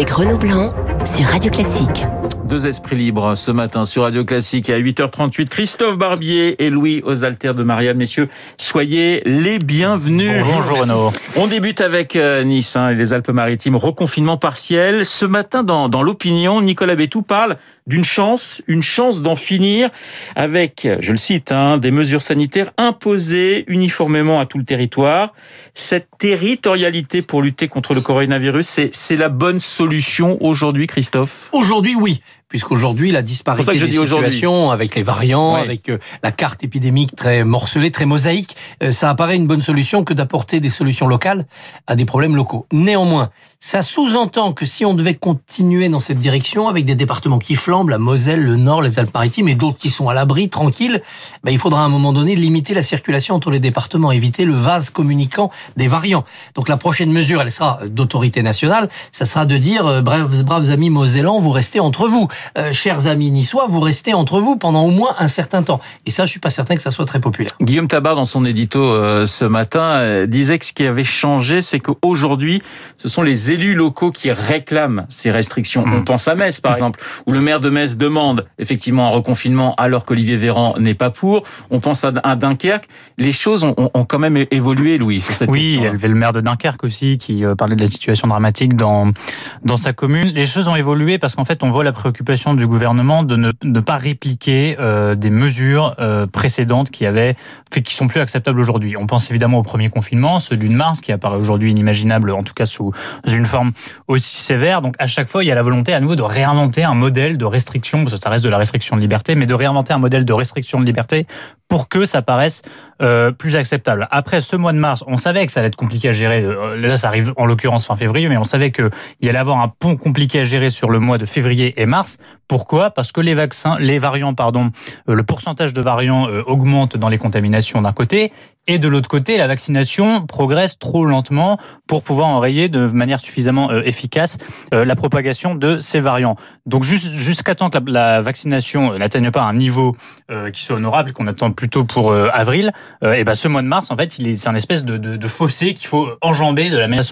avec Renaud Blanc sur Radio Classique. Deux esprits libres ce matin sur Radio Classique à 8h38. Christophe Barbier et Louis aux altères de Marianne. Messieurs, soyez les bienvenus. Bonjour Renaud. On débute avec euh, Nice hein, et les Alpes-Maritimes. Reconfinement partiel. Ce matin, dans, dans l'opinion, Nicolas Bétou parle d'une chance, une chance d'en finir avec, je le cite, hein, des mesures sanitaires imposées uniformément à tout le territoire. Cette territorialité pour lutter contre le coronavirus, c'est la bonne solution aujourd'hui, Christophe? Aujourd'hui, oui puisqu'aujourd'hui la disparité des situations avec les variants, avec euh, la carte épidémique très morcelée, très mosaïque, euh, ça apparaît une bonne solution que d'apporter des solutions locales à des problèmes locaux. Néanmoins, ça sous-entend que si on devait continuer dans cette direction avec des départements qui flambent, la Moselle, le Nord, les Alpes-Maritimes et d'autres qui sont à l'abri, tranquilles, ben, il faudra à un moment donné limiter la circulation entre les départements, éviter le vase communicant des variants. Donc la prochaine mesure, elle sera d'autorité nationale, ça sera de dire, euh, braves, braves amis mosellans, vous restez entre vous. Euh, chers amis niçois, vous restez entre vous pendant au moins un certain temps. Et ça, je suis pas certain que ça soit très populaire. Guillaume Tabar, dans son édito euh, ce matin, euh, disait que ce qui avait changé, c'est qu'aujourd'hui, ce sont les élus locaux qui réclament ces restrictions. Mmh. On pense à Metz, par exemple, où le maire de Metz demande effectivement un reconfinement alors qu'Olivier Véran n'est pas pour. On pense à, Dunkerque. Les choses ont, ont, quand même évolué, Louis, sur cette Oui, il y avait le maire de Dunkerque aussi qui parlait de la situation dramatique dans, dans sa commune. Les choses ont évolué parce qu'en fait, on voit la préoccupation du gouvernement de ne, pas répliquer euh, des mesures euh, précédentes qui avaient fait qui sont plus acceptables aujourd'hui. On pense évidemment au premier confinement, celui de mars, qui apparaît aujourd'hui inimaginable, en tout cas sous une forme aussi sévère. Donc à chaque fois, il y a la volonté à nouveau de réinventer un modèle de restriction, parce que ça reste de la restriction de liberté, mais de réinventer un modèle de restriction de liberté pour que ça paraisse euh, plus acceptable. Après ce mois de mars, on savait que ça allait être compliqué à gérer. Là, ça arrive en l'occurrence fin février, mais on savait qu'il allait avoir un pont compliqué à gérer sur le mois de février et mars. Pourquoi? Parce que les vaccins, les variants, pardon, euh, le pourcentage de variants euh, augmente dans les contaminations d'un côté, et de l'autre côté, la vaccination progresse trop lentement pour pouvoir enrayer de manière suffisamment euh, efficace la propagation de ces variants. Donc jusqu'à temps que la, vaccination n'atteigne pas un niveau qui soit honorable, qu'on attend plutôt pour avril, et ben ce mois de mars, en fait, c'est un espèce de, fossé qu'il faut enjamber de la manière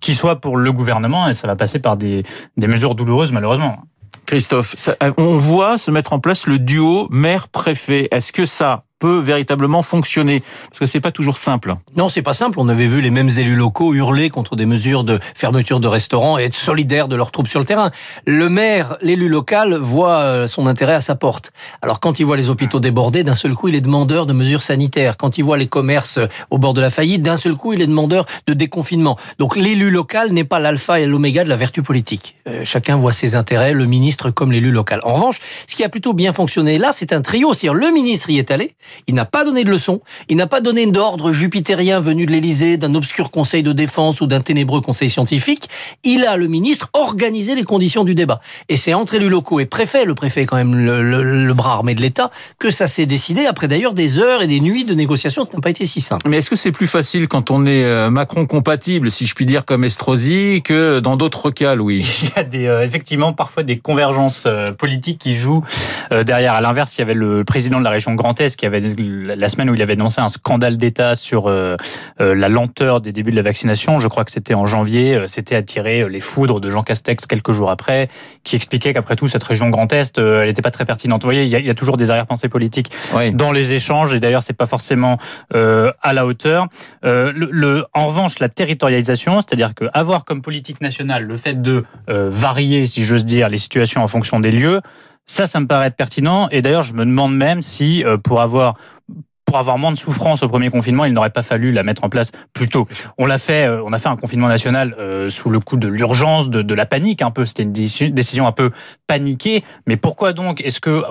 qui soit pour le gouvernement, et ça va passer par des mesures douloureuses malheureusement. Christophe, on voit se mettre en place le duo maire-préfet. Est-ce que ça, peut véritablement fonctionner Parce que c'est pas toujours simple. Non, c'est pas simple. On avait vu les mêmes élus locaux hurler contre des mesures de fermeture de restaurants et être solidaires de leurs troupes sur le terrain. Le maire, l'élu local, voit euh, son intérêt à sa porte. Alors quand il voit les hôpitaux débordés, d'un seul coup, il est demandeur de mesures sanitaires. Quand il voit les commerces au bord de la faillite, d'un seul coup, il est demandeur de déconfinement. Donc l'élu local n'est pas l'alpha et l'oméga de la vertu politique. Euh, chacun voit ses intérêts, le ministre comme l'élu local. En revanche, ce qui a plutôt bien fonctionné là, c'est un trio. C'est-à-dire le ministre y est allé, il n'a pas donné de leçon. Il n'a pas donné d'ordre jupitérien venu de l'Élysée, d'un obscur conseil de défense ou d'un ténébreux conseil scientifique. Il a, le ministre, organisé les conditions du débat. Et c'est entre élus locaux et préfet, le préfet est quand même le, bras armé de l'État, que ça s'est décidé après d'ailleurs des heures et des nuits de négociations. Ça n'a pas été si simple. Mais est-ce que c'est plus facile quand on est euh, Macron compatible, si je puis dire, comme Estrosi, que dans d'autres cas, Louis? Il y a des, euh, effectivement parfois des convergences euh, politiques qui jouent derrière. À l'inverse, il y avait le président de la région Grand Est qui avait la semaine où il avait annoncé un scandale d'État sur euh, euh, la lenteur des débuts de la vaccination. Je crois que c'était en janvier. Euh, c'était attiré les foudres de Jean Castex quelques jours après, qui expliquait qu'après tout, cette région Grand Est, elle n'était pas très pertinente. Vous voyez, il y a, toujours des arrière-pensées politiques dans les échanges, et d'ailleurs, c'est pas forcément à la hauteur. Le, en revanche, la territorialisation, c'est-à-dire que avoir comme politique nationale le fait de varier, si j'ose dire, les situations en fonction des lieux, ça, ça me paraît être pertinent. Et d'ailleurs, je me demande même si, euh, pour avoir pour avoir moins de souffrance au premier confinement, il n'aurait pas fallu la mettre en place plus tôt. On l'a fait, euh, on a fait un confinement national euh, sous le coup de l'urgence, de, de, la panique un peu. C'était une décision un peu paniquée. Mais pourquoi donc est-ce que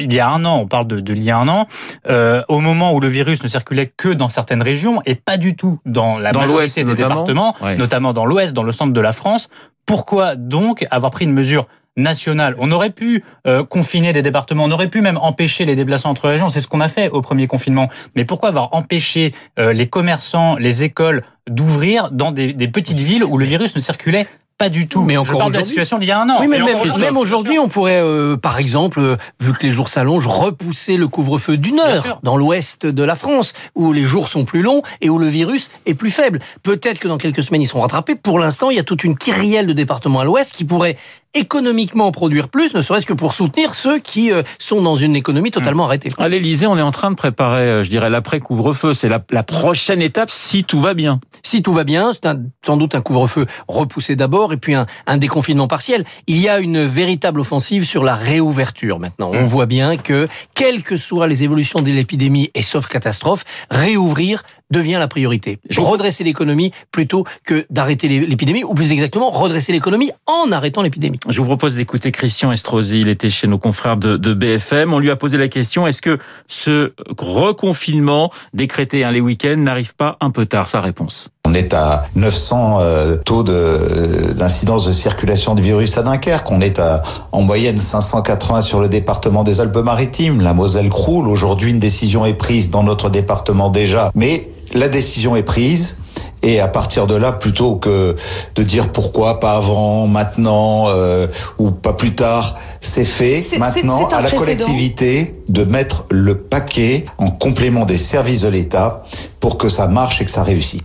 il y a un an, on parle de, de il y a un an, euh, au moment où le virus ne circulait que dans certaines régions et pas du tout dans la majorité des départements, notamment dans l'Ouest, dans le centre de la France, pourquoi donc avoir pris une mesure nationale. On aurait pu euh, confiner des départements, on aurait pu même empêcher les déplacements entre régions. C'est ce qu'on a fait au premier confinement. Mais pourquoi avoir empêché euh, les commerçants, les écoles d'ouvrir dans des, des petites villes où le virus ne circulait pas du tout. Mais Je encore parle de la aujourd'hui- situation d'il y a un an. Oui, mais même, aujourd'hui, on pourrait, euh, par exemple, euh, vu que les jours s'allongent, repousser le couvre-feu d'une heure dans l'ouest de la France, où les jours sont plus longs et où le virus est plus faible. Peut-être que dans quelques semaines, ils seront rattrapés. Pour l'instant, il y a toute une kyrielle de départements à l'ouest qui pourraient économiquement produire plus, ne serait-ce que pour soutenir ceux qui euh, sont dans une économie totalement arrêtée. À l'Elysée, on est en train de préparer, je dirais, l'après-couvre-feu. C'est la, la prochaine étape si tout va bien. Si tout va bien, c'est un- sans doute un couvre-feu repoussé d'abord et puis un, un déconfinement partiel. Il y a une véritable offensive sur la réouverture maintenant. On voit bien que, quelles que soient les évolutions de l'épidémie et sauf catastrophe, réouvrir devient la priorité. Redresser l'économie plutôt que d'arrêter l'é- l'épidémie, ou plus exactement, redresser l'économie en arrêtant l'épidémie. Je vous propose d'écouter Christian Estrosi. Il était chez nos confrères de, de BFM. On lui a posé la question est-ce que ce reconfinement décrété hein, les week-ends n'arrive pas un peu tard? Sa réponse. On est à 900 euh, taux de- d'incidence de, circulation du virus à Dunkerque. On est à en moyenne 580 sur le département des Alpes-Maritimes. La Moselle croule. Aujourd'hui, une décision est prise dans notre département déjà. Mais la décision est prise. Et à partir de là, plutôt que de dire pourquoi pas avant, maintenant euh, ou pas plus tard, c'est fait. C'est- Maintenant, à la précédent. collectivité de mettre le paquet en complément des services de l'État pour que ça marche et que ça réussisse.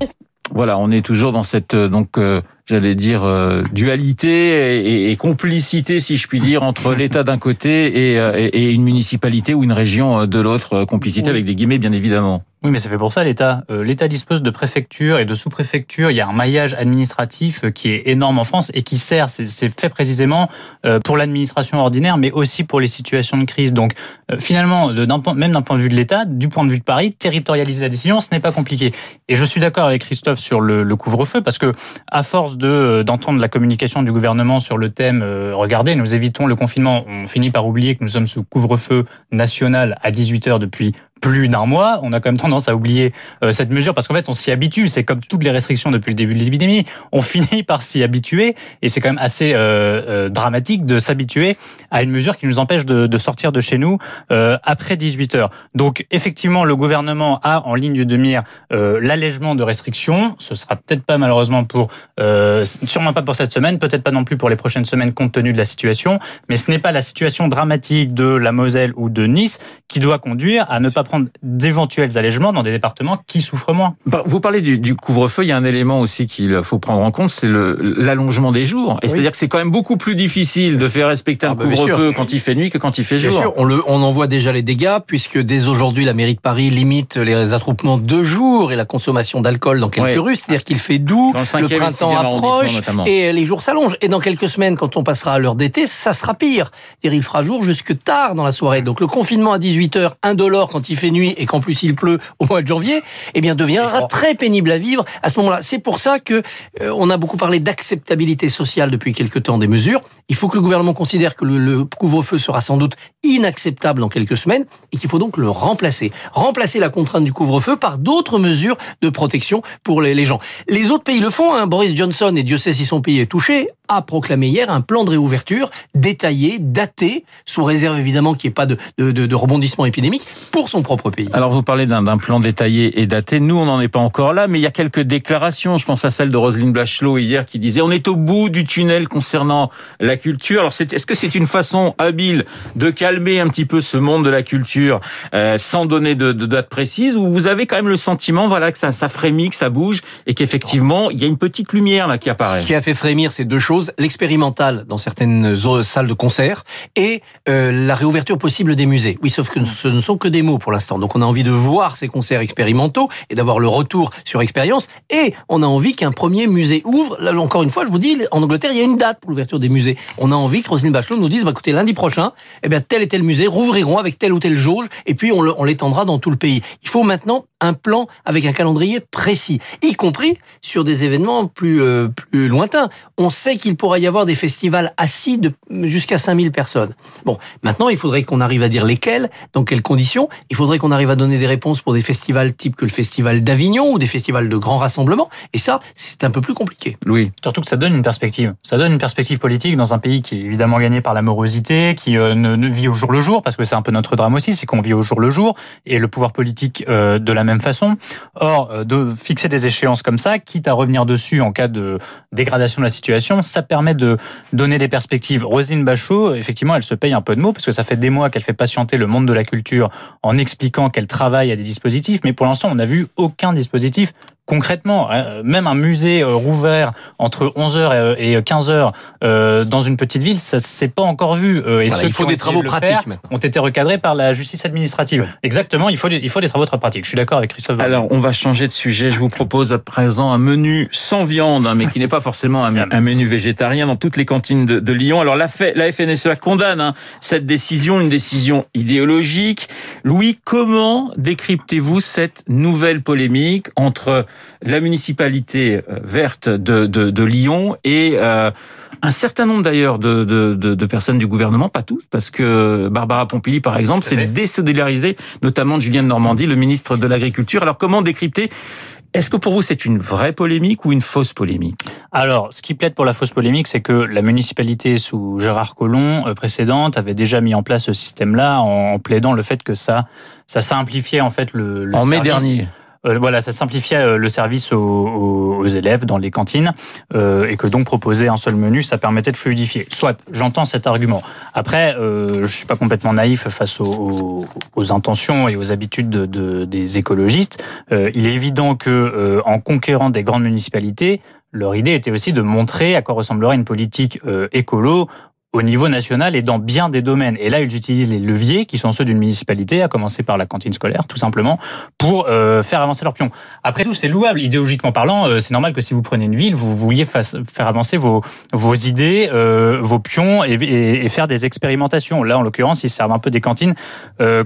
Voilà, on est toujours dans cette euh, donc euh, j'allais dire euh, dualité et, et- et complicité, si je puis dire, entre l'État d'un côté et, une municipalité ou une région de l'autre. Complicité Oui. avec des guillemets, bien évidemment. Oui, mais ça fait pour ça l'État. Euh, L'État dispose de préfectures et de sous-préfectures. Il y a un maillage administratif euh, qui est énorme en France et qui sert. C'est fait précisément euh, pour l'administration ordinaire, mais aussi pour les situations de crise. Donc, finalement, même d'un point de vue de l'État, du point de vue de Paris, territorialiser la décision, ce n'est pas compliqué. Et je suis d'accord avec Christophe sur le, couvre-feu parce que, à force de d'entendre la communication du gouvernement sur le thème, regardez, nous évitons le confinement, on finit par oublier que nous sommes sous couvre-feu national à 18 heures depuis plus d'un mois. On a quand même tendance à oublier euh, cette mesure parce qu'en fait, on s'y habitue. C'est comme toutes les restrictions depuis le début de l'épidémie. On finit par s'y habituer et c'est quand même assez euh, euh, dramatique de s'habituer à une mesure qui nous empêche de, de sortir de chez nous euh, après 18 heures. Donc, effectivement, le gouvernement a en ligne de mire euh, l'allègement de restrictions. Ce sera peut-être pas malheureusement pour, sûrement pas pour cette semaine, peut-être pas non plus pour les prochaines semaines compte tenu de la situation. Mais ce n'est pas la situation dramatique de la Moselle ou de Nice qui doit conduire à ne pas prendre d'éventuels allègements dans des départements qui souffrent moins. Bah, Vous parlez du, du couvre-feu, il y a un élément aussi qu'il faut prendre en compte, c'est l'allongement des jours. Et Oui. c'est-à-dire que c'est quand même beaucoup plus difficile de faire respecter un Ah bah, bien couvre-feu quand il fait nuit que quand il fait Bien jour. sûr, on, le, on en voit déjà les dégâts, puisque dès aujourd'hui, la mairie de Paris limite les attroupements de jours et la consommation d'alcool dans quelques rues, c'est-à-dire qu'il fait doux, le le printemps approche, et les jours s'allongent. Et dans quelques semaines, quand on passera à l'heure d'été, ça sera pire. Il fera jour jusque tard dans la soirée. Donc le confinement à 18h, indolore quand il fait nuit et qu'en plus il pleut au mois de janvier, eh bien deviendra très pénible à vivre à ce moment-là. C'est pour ça que euh, on a beaucoup parlé d'acceptabilité sociale depuis quelque temps des mesures. Il faut que le gouvernement considère que le, le couvre-feu sera sans doute inacceptable dans quelques semaines et qu'il faut donc le remplacer. Remplacer la contrainte du couvre-feu par d'autres mesures de protection pour les, les gens. Les autres pays le font. Hein. Boris Johnson, et Dieu sait si son pays est touché, a proclamé hier un plan de réouverture détaillé, daté, sous réserve évidemment qu'il n'y ait pas de, de, de, de rebondissement épidémique, pour son propre pays. Alors vous parlez d'un plan détaillé et daté. Nous, on n'en est pas encore là, mais il y a quelques déclarations. Je pense à celle de Roselyne Bachelot hier qui disait on est au bout du tunnel concernant la culture. Alors c'est- est-ce que c'est une façon habile de calmer un petit peu ce monde de la culture euh, sans donner de, de date précise ou vous avez quand même le sentiment voilà que ça, ça frémit, que ça bouge et qu'effectivement il y a une petite lumière là qui apparaît? Ce qui a fait frémir ces deux choses, l'expérimental dans certaines zo- salles de concert et euh, la réouverture possible des musées. Oui, sauf que ce ne sont que des mots pour Donc on a envie de voir ces concerts expérimentaux et d'avoir le retour sur expérience. Et on a envie qu'un premier musée ouvre. Là, encore une fois, je vous dis, en Angleterre, il y a une date pour l'ouverture des musées. On a envie que Roselyne Bachelot nous dise, bah, écoutez, lundi prochain, eh bien, tel et tel musée rouvriront avec telle ou telle jauge et puis on l'étendra dans tout le pays. Il faut maintenant un plan avec un calendrier précis, y compris sur des événements plus, euh, plus lointains. On sait qu'il pourrait y avoir des festivals assis de jusqu'à 5000 personnes. Bon, maintenant, il faudrait qu'on arrive à dire lesquels, dans quelles conditions. Il faudrait qu'on arrive à donner des réponses pour des festivals type que le festival d'Avignon ou des festivals de grands rassemblements. Et ça, c'est un peu plus compliqué. Louis. Surtout que ça donne une perspective. Ça donne une perspective politique dans un pays qui est évidemment gagné par la morosité, qui euh, ne, ne vit au jour le jour, parce que c'est un peu notre drame aussi, c'est qu'on vit au jour le jour, et le pouvoir politique euh, de la même façon. Or, euh, de fixer des échéances comme ça, quitte à revenir dessus en cas de dégradation de la situation, ça permet de donner des perspectives. Roselyne Bachot, effectivement, elle se paye un peu de mots parce que ça fait des mois qu'elle fait patienter le monde de la culture en expliquant qu'elle travaille à des dispositifs, mais pour l'instant, on n'a vu aucun dispositif concrètement, hein, même un musée euh, rouvert entre 11h et 15h euh, dans une petite ville, ça s'est pas encore vu. Euh, et il faut des travaux pratiques ont été recadrés par la justice administrative. Exactement, il faut, il faut des travaux très pratiques. Je suis d'accord avec Christophe. Alors, on va changer de sujet. Je vous propose à présent un menu sans viande, hein, mais qui n'est pas forcément un, menu végétarien dans toutes les cantines de, Lyon. Alors, la, la FNSEA condamne hein, cette décision, une décision idéologique. Louis, comment décryptez-vous cette nouvelle polémique entre la municipalité euh, verte de, de, de Lyon et euh, un certain nombre d'ailleurs de, de, de, personnes du gouvernement, pas toutes, parce que Barbara Pompili, par exemple, s'est désolidarisée, notamment Julien de Normandie, le ministre de l'Agriculture. Alors comment décrypter? Est-ce que pour vous c'est une vraie polémique ou une fausse polémique? Alors, ce qui plaide pour la fausse polémique, c'est que la municipalité sous Gérard Collomb euh, précédente avait déjà mis en place ce système-là en plaidant le fait que ça ça simplifiait en fait le, le en mai dernier. Euh, voilà, ça simplifiait euh, le service aux, élèves dans les cantines euh, et que donc proposer un seul menu, ça permettait de fluidifier. Soit, j'entends cet argument. Après, je suis pas complètement naïf face aux, intentions et aux habitudes de, des écologistes. il est évident que en conquérant des grandes municipalités, leur idée était aussi de montrer à quoi ressemblerait une politique écolo au niveau national et dans bien des domaines. Et là, ils utilisent les leviers qui sont ceux d'une municipalité, à commencer par la cantine scolaire, tout simplement, pour euh, faire avancer leur pion. Après tout, c'est louable. Idéologiquement parlant, euh, c'est normal que si vous prenez une ville, vous vouliez faire avancer vos, vos idées, euh, vos pions et, et, et, faire des expérimentations. Là, en l'occurrence, ils servent un peu des cantines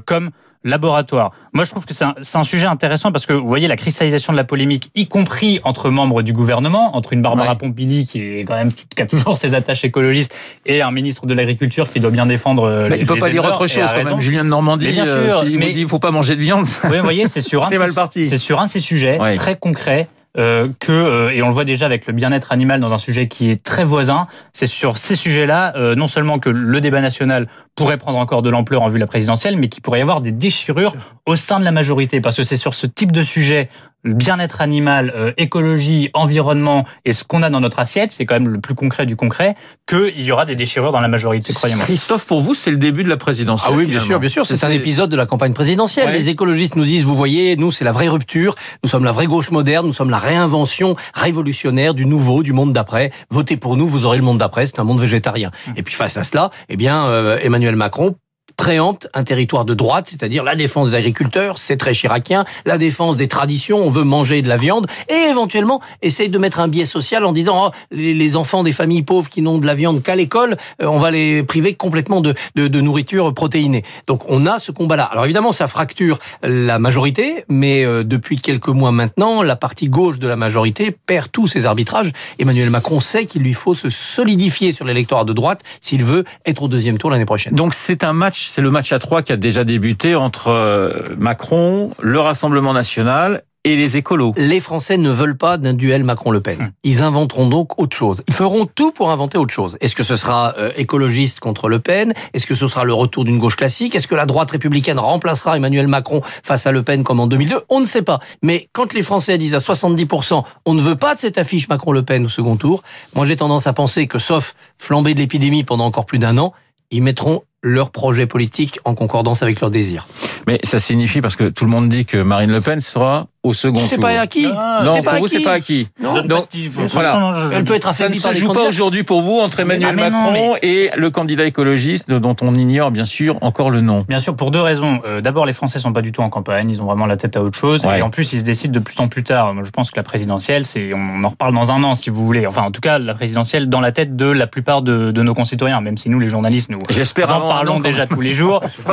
comme laboratoire. Moi, je trouve que c'est un, un, sujet intéressant parce que vous voyez la cristallisation de la polémique, y compris entre membres du gouvernement, entre une Barbara Pompili qui est quand même qui a toujours ses attaches écologistes et un ministre de l'agriculture qui doit bien défendre. Euh, mais les, il peut pas dire autre chose quand même. Julien de Normandie, bien euh, sûr, mais, il faut pas manger de viande. Oui, vous voyez, c'est sur un, c'est sur un de ces sujets très concrets euh, que, euh, et on le voit déjà avec le bien-être animal dans un sujet qui est très voisin, c'est sur ces sujets-là, euh, non seulement que le débat national pourrait prendre encore de l'ampleur en vue de la présidentielle, mais qu'il pourrait y avoir des déchirures au sein de la majorité, parce que c'est sur ce type de sujet bien-être animal, euh, écologie, environnement et ce qu'on a dans notre assiette, c'est quand même le plus concret du concret, qu'il y aura des déchirures dans la majorité, croyez-moi. Christophe, pour vous, c'est le début de la présidentielle. Ah oui, bien sûr, bien sûr. C'est un épisode de la campagne présidentielle. Les écologistes nous disent, vous voyez, nous, c'est la vraie rupture, nous sommes la vraie gauche moderne, nous sommes la réinvention révolutionnaire du nouveau, du monde d'après. Votez pour nous, vous aurez le monde d'après, c'est un monde végétarien. Hum. Et puis face à cela, eh bien, euh, Emmanuel Macron préempte un territoire de droite, c'est-à-dire la défense des agriculteurs, c'est très chiracien, la défense des traditions, on veut manger de la viande, et éventuellement essaye de mettre un biais social en disant oh, les enfants des familles pauvres qui n'ont de la viande qu'à l'école, euh, on va les priver complètement de, de, de, nourriture protéinée. Donc on a ce combat-là. Alors évidemment, ça fracture la majorité, mais euh, depuis quelques mois maintenant, la partie gauche de la majorité perd tous ses arbitrages. Emmanuel Macron sait qu'il lui faut se solidifier sur l'électorat de droite s'il veut être au deuxième tour l'année prochaine. Donc c'est un match c'est le match à trois qui a déjà débuté entre euh, Macron, le Rassemblement national et les écolos. Les Français ne veulent pas d'un duel Macron-Le Pen. Hum. Ils inventeront donc autre chose. Ils feront tout pour inventer autre chose. Est-ce que ce sera euh, écologiste contre Le Pen? Est-ce que ce sera le retour d'une gauche classique? Est-ce que la droite républicaine remplacera Emmanuel Macron face à Le Pen comme en 2002 On ne sait pas. Mais quand les Français disent à 70% on ne veut pas de cette affiche Macron-Le Pen au second tour, moi j'ai tendance à penser que sauf flamber de l'épidémie pendant encore plus d'un an, ils mettront leur projet politique en concordance avec leurs désirs. Mais ça signifie, parce que tout le monde dit que Marine Le Pen sera au second tour. C'est pas acquis. non, pour vous, c'est pas acquis. Non. Donc, voilà. Elle peut être ça ne se joue pas aujourd'hui pour vous entre Emmanuel ah, Macron et le candidat écologiste dont on ignore bien sûr encore le nom. Bien sûr, pour deux raisons. Euh, d'abord, les Français sont pas du tout en campagne. Ils ont vraiment la tête à autre chose. Et en plus, ils se décident de plus en plus tard. je pense que la présidentielle, c'est, on en reparle dans un an, si vous voulez. Enfin, en tout cas, la présidentielle dans la tête de la plupart de, de nos concitoyens, même si nous, les journalistes, nous, J'espère en parlons déjà tous les jours.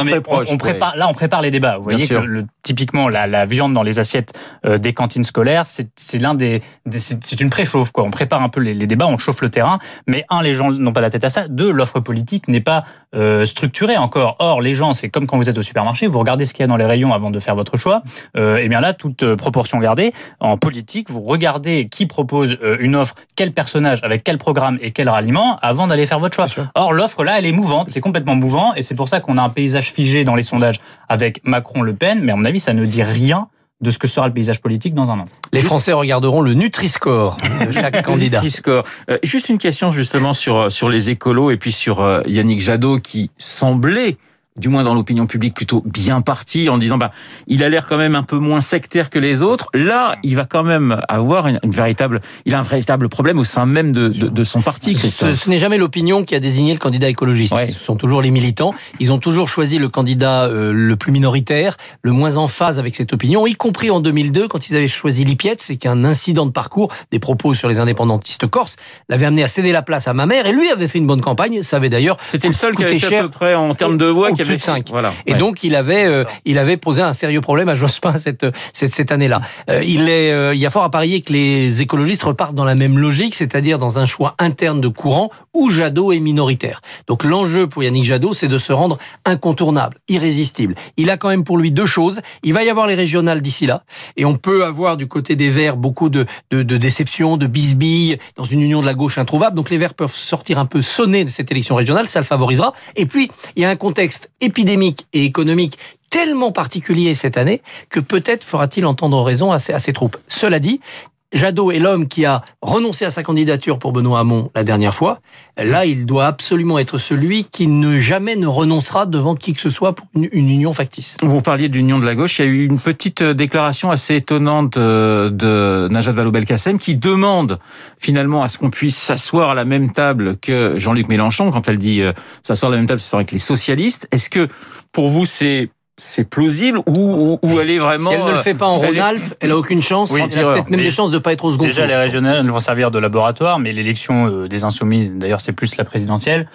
on, prépare, là, on prépare les débats. Vous voyez que le, typiquement la, la, viande dans les assiettes euh, des cantines scolaires, c'est l'un des, c'est une préchauffe quoi. On prépare un peu les, les, débats, on chauffe le terrain. Mais un, les gens n'ont pas la tête à ça. Deux, l'offre politique n'est pas euh, structurée encore. Or, les gens, c'est comme quand vous êtes au supermarché, vous regardez ce qu'il y a dans les rayons avant de faire votre choix. Euh, et bien là, toute euh, proportion gardée, en politique, vous regardez qui propose euh, une offre, quel personnage, avec quel programme et quel ralliement avant d'aller faire votre choix. Or, l'offre là, elle est mouvante, c'est complètement mouvant, et c'est pour ça qu'on a un paysage figé dans les sondages avec Macron-Le Pen. Mais à mon avis, ça ne dit rien de ce que sera le paysage politique dans un an. Les Français regarderont le Nutri-Score de chaque candidat. Nutri-Score. Euh, juste une question justement sur sur les écolos et puis sur euh, Yannick Jadot qui semblait du moins dans l'opinion publique, plutôt bien parti en disant bah il a l'air quand même un peu moins sectaire que les autres. Là, il va quand même avoir une, véritable, il a un véritable problème au sein même de, de, de son parti. Ce, ce n'est jamais l'opinion qui a désigné le candidat écologiste. Ce sont toujours les militants. Ils ont toujours choisi le candidat euh, le plus minoritaire, le moins en phase avec cette opinion, y compris en 2002 quand ils avaient choisi Lipiet, c'est qu'un incident de parcours, des propos sur les indépendantistes corses, l'avait amené à céder la place à ma mère et lui avait fait une bonne campagne. Ça avait d'ailleurs c'était le seul qui avait fait à peu près en termes de voix qui de 5. Voilà. Et donc il avait euh, il avait posé un sérieux problème à Jospin cette cette, cette année-là. Euh, il est euh, il y a fort à parier que les écologistes repartent dans la même logique, c'est-à-dire dans un choix interne de courant où Jadot est minoritaire. Donc l'enjeu pour Yannick Jadot, c'est de se rendre incontournable, irrésistible. Il a quand même pour lui deux choses. Il va y avoir les régionales d'ici là, et on peut avoir du côté des Verts beaucoup de, de, de déceptions, de bisbilles, dans une union de la gauche introuvable. Donc les Verts peuvent sortir un peu sonnés de cette élection régionale, ça le favorisera. Et puis, il y a un contexte épidémique et économique tellement particulier cette année que peut-être fera-t-il entendre raison à ses, troupes. Cela dit, Jadot est l'homme qui a renoncé à sa candidature pour Benoît Hamon la dernière fois. Là, il doit absolument être celui qui ne jamais ne renoncera devant qui que ce soit pour une, union factice. Vous parliez d'union de la gauche. Il y a eu une petite euh, déclaration assez étonnante euh, de Najat Vallaud-Belkacem qui demande finalement à ce qu'on puisse s'asseoir à la même table que Jean-Luc Mélenchon. Quand elle dit euh, s'asseoir à la même table, c'est avec les socialistes. Est-ce que pour vous c'est c'est plausible ou, ou, elle est vraiment. Si elle ne le fait pas en Rhône-Alpes, elle a aucune chance. elle a peut-être même des chances de ne pas être au second Déjà, les régionales vont servir de laboratoire, mais l'élection euh, des insoumis, d'ailleurs, c'est plus la présidentielle.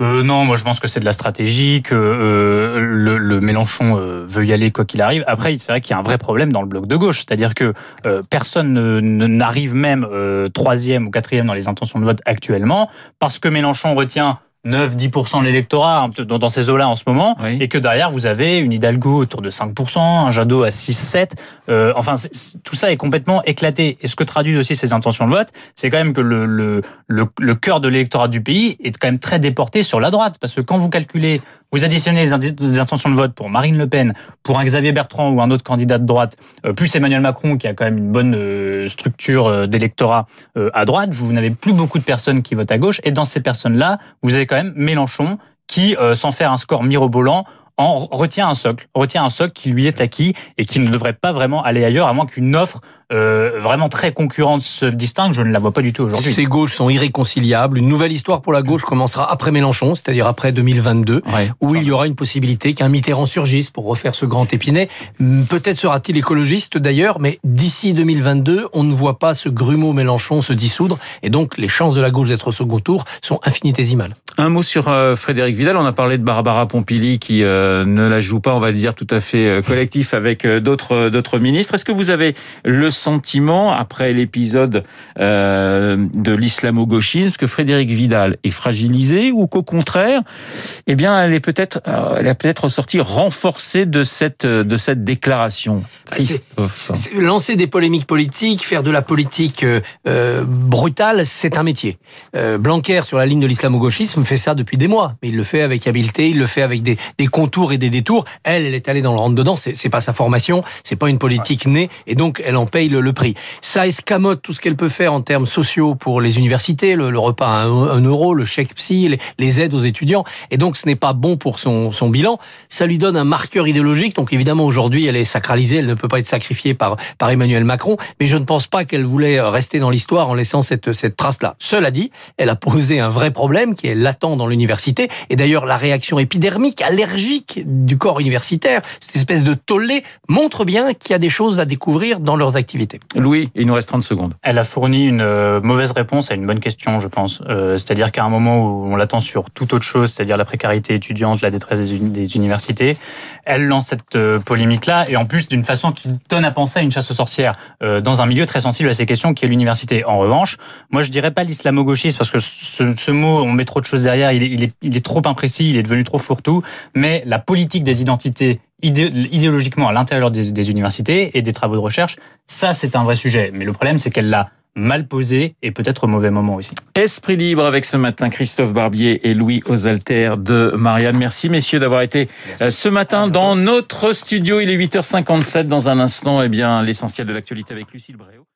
Euh, non, moi je pense que c'est de la stratégie, que euh, le, le, Mélenchon euh, veut y aller quoi qu'il arrive. Après, c'est vrai qu'il y a un vrai problème dans le bloc de gauche, c'est-à-dire que euh, personne n'arrive même troisième ou quatrième dans les intentions de vote actuellement, parce que Mélenchon retient 9-10% de l'électorat hein, dans, ces eaux-là en ce moment, et que derrière vous avez une Hidalgo autour de 5%, un Jadot à 6-7. Euh, enfin, tout ça est complètement éclaté. Et ce que traduit aussi ces intentions de vote, c'est quand même que le, le, le, le cœur de l'électorat du pays est quand même très déporté sur la droite, parce que quand vous calculez vous additionnez les intentions de vote pour Marine Le Pen, pour un Xavier Bertrand ou un autre candidat de droite, euh, plus Emmanuel Macron qui a quand même une bonne euh, structure euh, d'électorat à droite, vous n'avez plus beaucoup de personnes qui votent à gauche. Et dans ces personnes-là, vous avez quand même Mélenchon qui, sans faire un score mirobolant, en retient un socle, retient un socle qui lui est acquis et qui ne devrait pas vraiment aller ailleurs, à moins qu'une offre euh, vraiment très concurrente se distingue. Je ne la vois pas du tout aujourd'hui. Ces gauches sont irréconciliables. Une nouvelle histoire pour la gauche commencera après Mélenchon, c'est-à-dire après 2022, où il y aura une possibilité qu'un Mitterrand surgisse pour refaire ce grand épinet. Hum, peut-être sera-t-il écologiste d'ailleurs, mais d'ici 2022, on ne voit pas ce grumeau Mélenchon se dissoudre, et donc les chances de la gauche d'être au second tour sont infinitésimales. Un mot sur euh, Frédéric Vidal. On a parlé de Barbara Pompili qui euh, ne la joue pas, on va dire, tout à fait euh, collectif avec d'autres d'autres ministres. Est-ce que vous avez le sentiment, après l'épisode de l'islamo-gauchisme, que Frédéric Vidal est fragilisé ou qu'au contraire, eh bien, elle est peut-être, elle a peut-être ressorti renforcée de cette de cette déclaration? Lancer des polémiques politiques, faire de la politique brutale, c'est un métier. Blanquer sur la ligne de l'islamo-gauchisme fait ça depuis des mois, mais il le fait avec habileté, il le fait avec des, des contours et des détours. Elle, elle est allée dans le rentre dedans. C'est, pas sa formation, c'est pas une politique née, et donc elle en paye le, le prix. Ça escamote tout ce qu'elle peut faire en termes sociaux pour les universités, le, repas à un, euro, le chèque psy, les, aides aux étudiants, et donc ce n'est pas bon pour son, son bilan. Ça lui donne un marqueur idéologique. Donc évidemment aujourd'hui, elle est sacralisée, elle ne peut pas être sacrifiée par par Emmanuel Macron, mais je ne pense pas qu'elle voulait rester dans l'histoire en laissant cette cette trace-là. Cela dit, elle a posé un vrai problème qui est la dans l'université. Et d'ailleurs, la réaction épidermique, allergique du corps universitaire, cette espèce de tollé, montre bien qu'il y a des choses à découvrir dans leurs activités. Louis, il nous reste 30 secondes. Elle a fourni une euh, mauvaise réponse à une bonne question, je pense. Euh, c'est-à-dire qu'à un moment où on l'attend sur toute autre chose, c'est-à-dire la précarité étudiante, la détresse des, universités, elle lance cette euh, polémique-là, et en plus d'une façon qui donne à penser à une chasse aux sorcières, dans un milieu très sensible à ces questions qui est l'université. En revanche, moi je dirais pas l'islamo-gauchisme, parce que ce, ce mot, on met trop de choses derrière, il est, il est, il est trop imprécis, il est devenu trop fourre-tout, mais la politique des identités idéologiquement à l'intérieur des, des, universités et des travaux de recherche, ça c'est un vrai sujet. Mais le problème c'est qu'elle l'a mal posé et peut-être au mauvais moment aussi. Esprit libre avec ce matin Christophe Barbier et Louis Osalter de Marianne. Merci messieurs d'avoir été Merci. ce matin dans notre studio. Il est 8h57 dans un instant. Eh bien, l'essentiel de l'actualité avec Lucille Bréau.